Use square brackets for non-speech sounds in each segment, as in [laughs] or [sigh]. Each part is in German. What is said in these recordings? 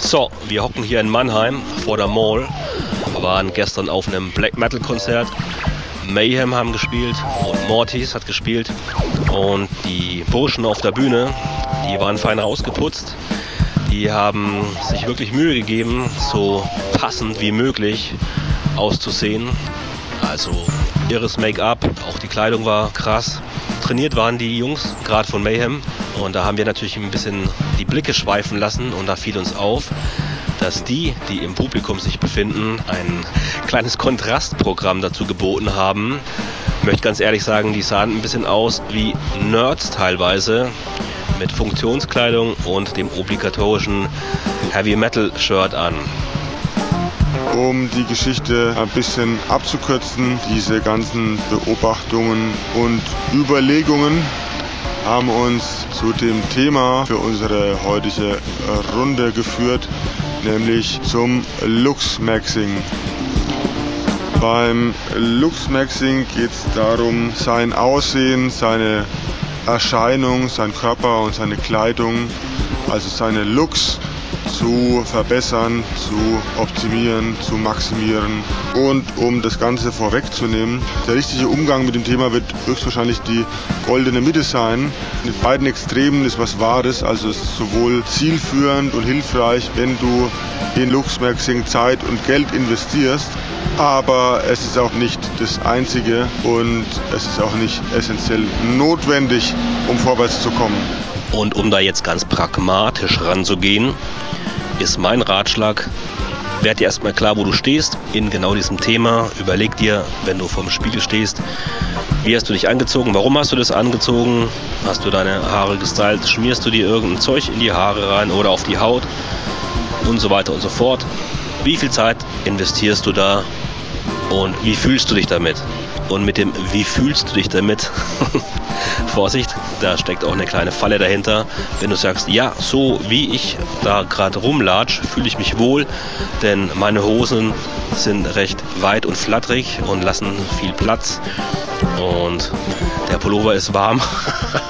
So, wir hocken hier in Mannheim vor der Mall. Waren gestern auf einem Black Metal Konzert. Mayhem haben gespielt und Mortis hat gespielt. Und die Burschen auf der Bühne, die waren fein rausgeputzt. Die haben sich wirklich Mühe gegeben, so passend wie möglich auszusehen. Also irres Make-up, auch die Kleidung war krass. Trainiert waren die Jungs, gerade von Mayhem. Und da haben wir natürlich ein bisschen die Blicke schweifen lassen und da fiel uns auf, dass die, die im Publikum sich befinden, ein kleines Kontrastprogramm dazu geboten haben. Ich möchte ganz ehrlich sagen, die sahen ein bisschen aus wie Nerds teilweise mit Funktionskleidung und dem obligatorischen Heavy Metal Shirt an. Um die Geschichte ein bisschen abzukürzen, diese ganzen Beobachtungen und Überlegungen haben uns zu dem Thema für unsere heutige Runde geführt, nämlich zum Luxmaxing. Beim Luxmaxing geht es darum, sein Aussehen, seine Erscheinung, sein Körper und seine Kleidung, also seine Looks zu verbessern, zu optimieren, zu maximieren. Und um das Ganze vorwegzunehmen, der richtige Umgang mit dem Thema wird höchstwahrscheinlich die goldene Mitte sein. Mit beiden Extremen ist was Wahres, also es ist sowohl zielführend und hilfreich, wenn du in Luxmaxing Zeit und Geld investierst, aber es ist auch nicht das Einzige und es ist auch nicht essentiell notwendig, um vorwärts zu kommen. Und um da jetzt ganz pragmatisch ranzugehen, ist mein Ratschlag, werd dir erstmal klar, wo du stehst in genau diesem Thema. Überleg dir, wenn du vorm Spiegel stehst, wie hast du dich angezogen, warum hast du das angezogen, hast du deine Haare gestylt, schmierst du dir irgendein Zeug in die Haare rein oder auf die Haut und so weiter und so fort. Wie viel Zeit investierst du da und wie fühlst du dich damit? Und mit dem Wie fühlst du dich damit? [laughs] Vorsicht, da steckt auch eine kleine Falle dahinter. Wenn du sagst, ja, so wie ich da gerade rumlatsch, fühle ich mich wohl, denn meine Hosen sind recht weit und flatterig und lassen viel Platz. Und der Pullover ist warm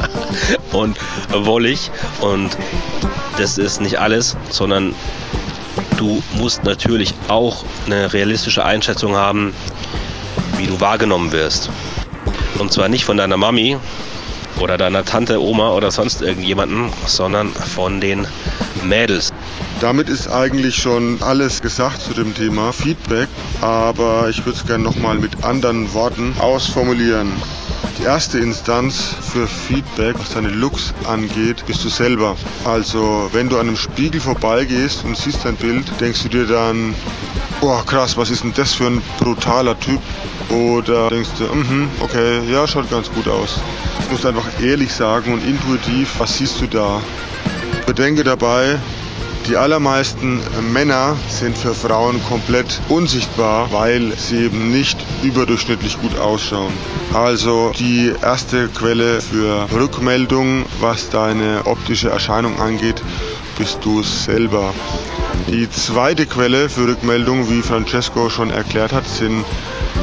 [laughs] und wollig. Und das ist nicht alles, sondern du musst natürlich auch eine realistische Einschätzung haben, wie du wahrgenommen wirst. Und zwar nicht von deiner Mami oder deiner Tante, Oma oder sonst irgendjemanden, sondern von den Mädels. Damit ist eigentlich schon alles gesagt zu dem Thema Feedback, aber ich würde es gerne nochmal mit anderen Worten ausformulieren. Die erste Instanz für Feedback, was deine Looks angeht, bist du selber. Also wenn du an einem Spiegel vorbeigehst und siehst dein Bild, denkst du dir dann, boah krass, was ist denn das für ein brutaler Typ? Oder denkst du, mm okay, ja, schaut ganz gut aus. Du musst einfach ehrlich sagen und intuitiv, was siehst du da? Bedenke dabei, die allermeisten Männer sind für Frauen komplett unsichtbar, weil sie eben nicht überdurchschnittlich gut ausschauen. Also die erste Quelle für Rückmeldung, was deine optische Erscheinung angeht, bist du selber. Die zweite Quelle für Rückmeldung, wie Francesco schon erklärt hat, sind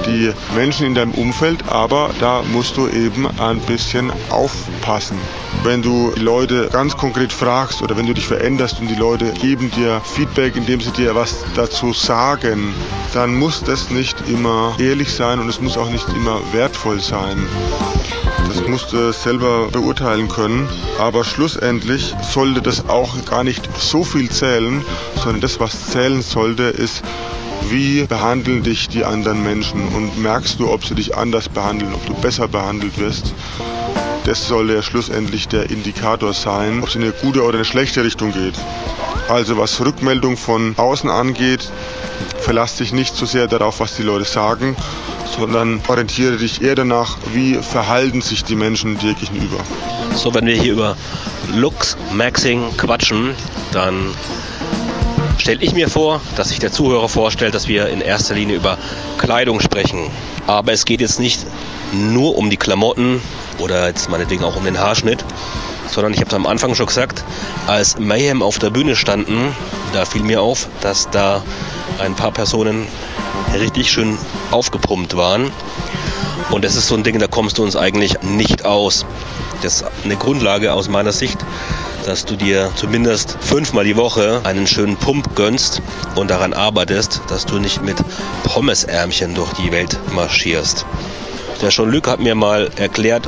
die Menschen in deinem Umfeld, aber da musst du eben ein bisschen aufpassen. Wenn du die Leute ganz konkret fragst oder wenn du dich veränderst und die Leute geben dir Feedback, indem sie dir was dazu sagen, dann muss das nicht immer ehrlich sein und es muss auch nicht immer wertvoll sein. Das musst du selber beurteilen können. Aber schlussendlich sollte das auch gar nicht so viel zählen, sondern das, was zählen sollte, ist, wie behandeln dich die anderen Menschen und merkst du, ob sie dich anders behandeln, ob du besser behandelt wirst. Das soll ja schlussendlich der Indikator sein, ob es in eine gute oder eine schlechte Richtung geht. Also was Rückmeldung von außen angeht, verlass dich nicht so sehr darauf, was die Leute sagen, sondern orientiere dich eher danach, wie verhalten sich die Menschen dir gegenüber. So, wenn wir hier über Looks, Maxing quatschen, dann stelle ich mir vor, dass sich der Zuhörer vorstellt, dass wir in erster Linie über Kleidung sprechen. Aber es geht jetzt nicht nur um die Klamotten oder jetzt meinetwegen auch um den Haarschnitt, sondern ich habe es am Anfang schon gesagt, als Mayhem auf der Bühne standen, da fiel mir auf, dass da ein paar Personen richtig schön aufgepumpt waren. Und das ist so ein Ding, da kommst du uns eigentlich nicht aus. Das ist eine Grundlage aus meiner Sicht, dass du dir zumindest fünfmal die Woche einen schönen Pump gönnst und daran arbeitest, dass du nicht mit Pommesärmchen durch die Welt marschierst. Der Jean-Luc hat mir mal erklärt,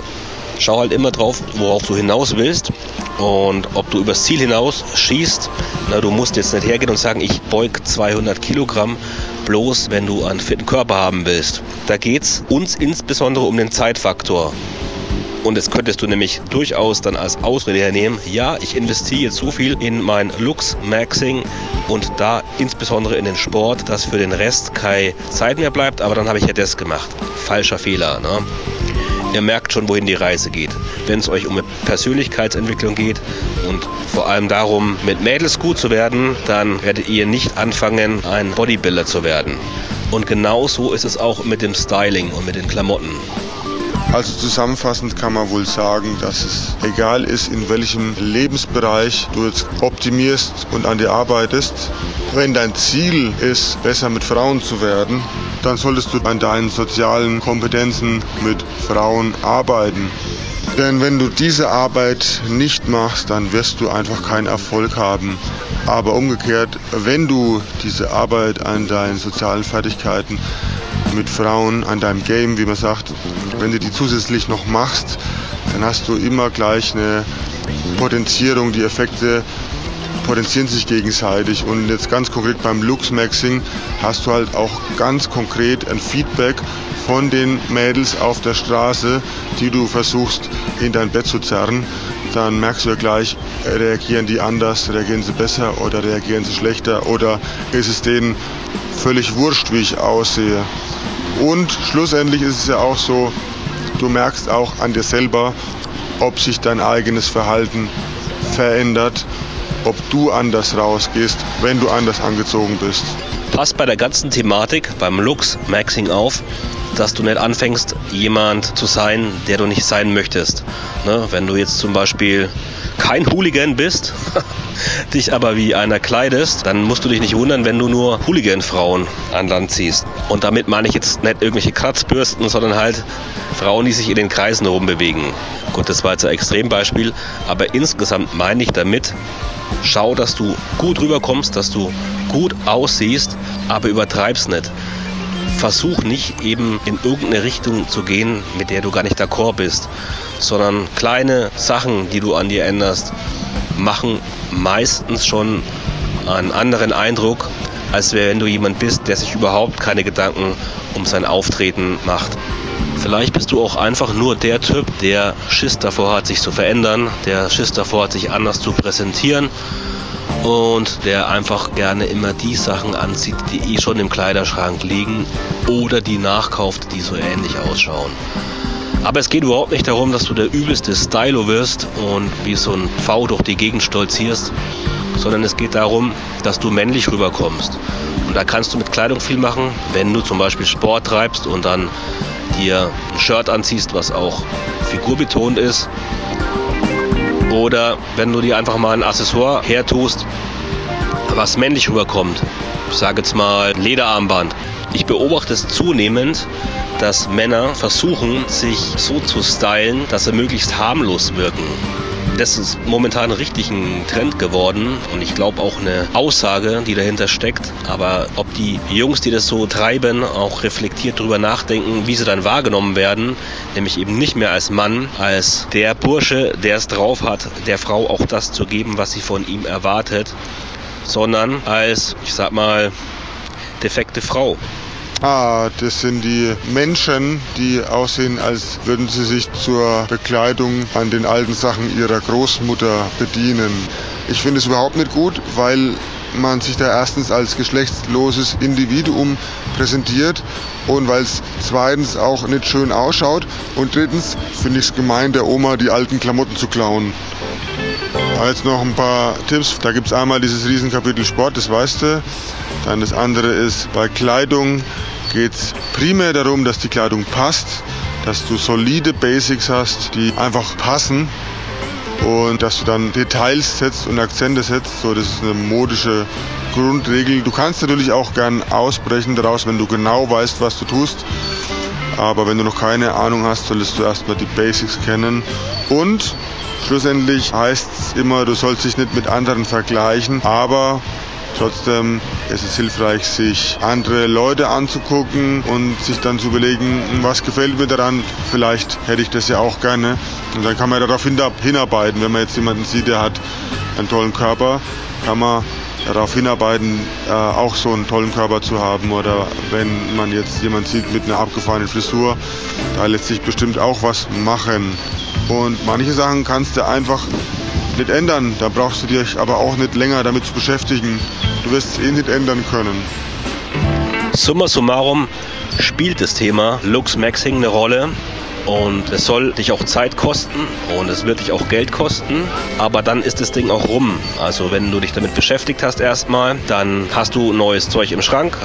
schau halt immer drauf, worauf du hinaus willst und ob du übers Ziel hinaus schießt. Na, du musst jetzt nicht hergehen und sagen, ich beug 200 Kilogramm, bloß wenn du einen fitten Körper haben willst. Da geht es uns insbesondere um den Zeitfaktor. Und das könntest du nämlich durchaus dann als Ausrede hernehmen. Ja, ich investiere jetzt so viel in mein Lux Maxing und da insbesondere in den Sport, dass für den Rest keine Zeit mehr bleibt, aber dann habe ich ja das gemacht. Falscher Fehler. Ne? Ihr merkt schon, wohin die Reise geht. Wenn es euch um Persönlichkeitsentwicklung geht und vor allem darum, mit Mädels gut zu werden, dann werdet ihr nicht anfangen, ein Bodybuilder zu werden. Und genauso ist es auch mit dem Styling und mit den Klamotten. Also zusammenfassend kann man wohl sagen, dass es egal ist, in welchem Lebensbereich du jetzt optimierst und an dir arbeitest. Wenn dein Ziel ist, besser mit Frauen zu werden, dann solltest du an deinen sozialen Kompetenzen mit Frauen arbeiten. Denn wenn du diese Arbeit nicht machst, dann wirst du einfach keinen Erfolg haben. Aber umgekehrt, wenn du diese Arbeit an deinen sozialen Fertigkeiten mit Frauen an deinem Game, wie man sagt, wenn du die zusätzlich noch machst, dann hast du immer gleich eine Potenzierung, die Effekte potenzieren sich gegenseitig. Und jetzt ganz konkret beim Lux-Maxing hast du halt auch ganz konkret ein Feedback von den Mädels auf der Straße, die du versuchst in dein Bett zu zerren, dann merkst du ja gleich, reagieren die anders, reagieren sie besser oder reagieren sie schlechter oder ist es denen völlig wurscht, wie ich aussehe. Und schlussendlich ist es ja auch so, du merkst auch an dir selber, ob sich dein eigenes Verhalten verändert, ob du anders rausgehst, wenn du anders angezogen bist. Passt bei der ganzen Thematik beim Looks Maxing auf, dass du nicht anfängst, jemand zu sein, der du nicht sein möchtest. Ne? Wenn du jetzt zum Beispiel kein Hooligan bist, [laughs] dich aber wie einer kleidest, dann musst du dich nicht wundern, wenn du nur Hooligan-Frauen an Land ziehst. Und damit meine ich jetzt nicht irgendwelche Kratzbürsten, sondern halt Frauen, die sich in den Kreisen rumbewegen. Gut, das war jetzt ein Extrembeispiel, aber insgesamt meine ich damit, schau, dass du gut rüberkommst, dass du gut aussiehst, aber übertreib's nicht versuch nicht eben in irgendeine Richtung zu gehen, mit der du gar nicht d'accord bist, sondern kleine Sachen, die du an dir änderst, machen meistens schon einen anderen Eindruck, als wenn du jemand bist, der sich überhaupt keine Gedanken um sein Auftreten macht. Vielleicht bist du auch einfach nur der Typ, der Schiss davor hat, sich zu verändern, der Schiss davor hat, sich anders zu präsentieren und der einfach gerne immer die Sachen anzieht, die eh schon im Kleiderschrank liegen oder die nachkauft, die so ähnlich ausschauen. Aber es geht überhaupt nicht darum, dass du der übelste Stylo wirst und wie so ein V durch die Gegend stolzierst, sondern es geht darum, dass du männlich rüberkommst. Und da kannst du mit Kleidung viel machen, wenn du zum Beispiel Sport treibst und dann dir ein Shirt anziehst, was auch figurbetont ist oder wenn du dir einfach mal ein Accessoire hertust, was männlich rüberkommt. Ich sage jetzt mal Lederarmband. Ich beobachte es zunehmend, dass Männer versuchen, sich so zu stylen, dass sie möglichst harmlos wirken das ist momentan richtig ein Trend geworden und ich glaube auch eine Aussage, die dahinter steckt. Aber ob die Jungs, die das so treiben, auch reflektiert darüber nachdenken, wie sie dann wahrgenommen werden, nämlich eben nicht mehr als Mann, als der Bursche, der es drauf hat, der Frau auch das zu geben, was sie von ihm erwartet, sondern als, ich sag mal, defekte Frau. Ah, das sind die Menschen, die aussehen, als würden sie sich zur Bekleidung an den alten Sachen ihrer Großmutter bedienen. Ich finde es überhaupt nicht gut, weil man sich da erstens als geschlechtsloses Individuum präsentiert und weil es zweitens auch nicht schön ausschaut und drittens finde ich es gemein, der Oma die alten Klamotten zu klauen. Jetzt noch ein paar Tipps. Da gibt es einmal dieses Riesenkapitel Sport, das weißt du. Dann das andere ist bei Kleidung geht es primär darum, dass die Kleidung passt, dass du solide Basics hast, die einfach passen und dass du dann Details setzt und Akzente setzt. So, das ist eine modische Grundregel. Du kannst natürlich auch gern ausbrechen daraus, wenn du genau weißt, was du tust. Aber wenn du noch keine Ahnung hast, solltest du erstmal die Basics kennen. Und schlussendlich heißt es immer, du sollst dich nicht mit anderen vergleichen, aber Trotzdem ist es hilfreich, sich andere Leute anzugucken und sich dann zu überlegen, was gefällt mir daran. Vielleicht hätte ich das ja auch gerne. Und dann kann man darauf hinarbeiten. Wenn man jetzt jemanden sieht, der hat einen tollen Körper, kann man darauf hinarbeiten, äh, auch so einen tollen Körper zu haben. Oder wenn man jetzt jemanden sieht mit einer abgefahrenen Frisur, da lässt sich bestimmt auch was machen. Und manche Sachen kannst du einfach nicht ändern. Da brauchst du dich aber auch nicht länger damit zu beschäftigen. Du wirst es eh nicht ändern können. Summa summarum spielt das Thema Lux Maxing eine Rolle. Und es soll dich auch Zeit kosten und es wird dich auch Geld kosten. Aber dann ist das Ding auch rum. Also wenn du dich damit beschäftigt hast erstmal, dann hast du neues Zeug im Schrank,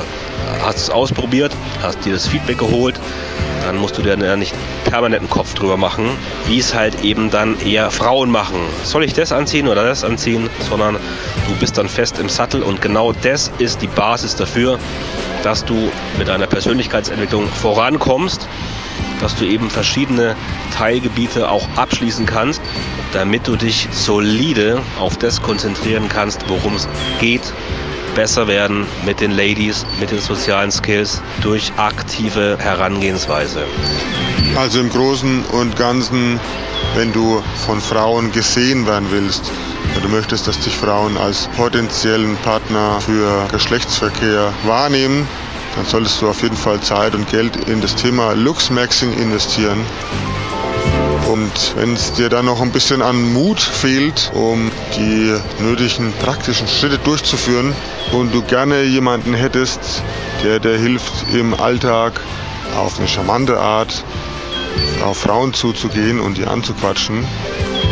hast es ausprobiert, hast dir das Feedback geholt dann musst du dir ja nicht permanenten Kopf drüber machen, wie es halt eben dann eher Frauen machen. Soll ich das anziehen oder das anziehen? Sondern du bist dann fest im Sattel und genau das ist die Basis dafür, dass du mit deiner Persönlichkeitsentwicklung vorankommst, dass du eben verschiedene Teilgebiete auch abschließen kannst, damit du dich solide auf das konzentrieren kannst, worum es geht besser werden mit den Ladies, mit den sozialen Skills durch aktive Herangehensweise. Also im Großen und Ganzen, wenn du von Frauen gesehen werden willst, du möchtest, dass dich Frauen als potenziellen Partner für Geschlechtsverkehr wahrnehmen, dann solltest du auf jeden Fall Zeit und Geld in das Thema Luxmaxing investieren. Und wenn es dir dann noch ein bisschen an Mut fehlt, um die nötigen praktischen Schritte durchzuführen und du gerne jemanden hättest, der dir hilft im Alltag auf eine charmante Art auf Frauen zuzugehen und die anzuquatschen,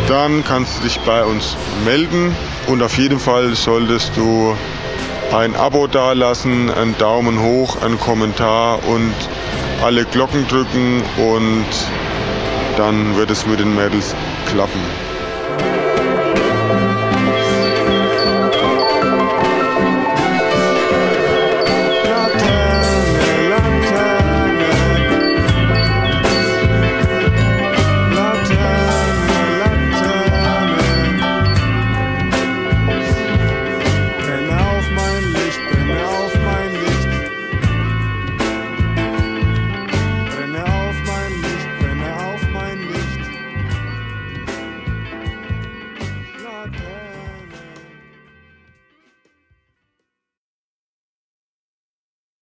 dann kannst du dich bei uns melden. Und auf jeden Fall solltest du ein Abo dalassen, einen Daumen hoch, einen Kommentar und alle Glocken drücken und dann wird es mit den Mädels klappen.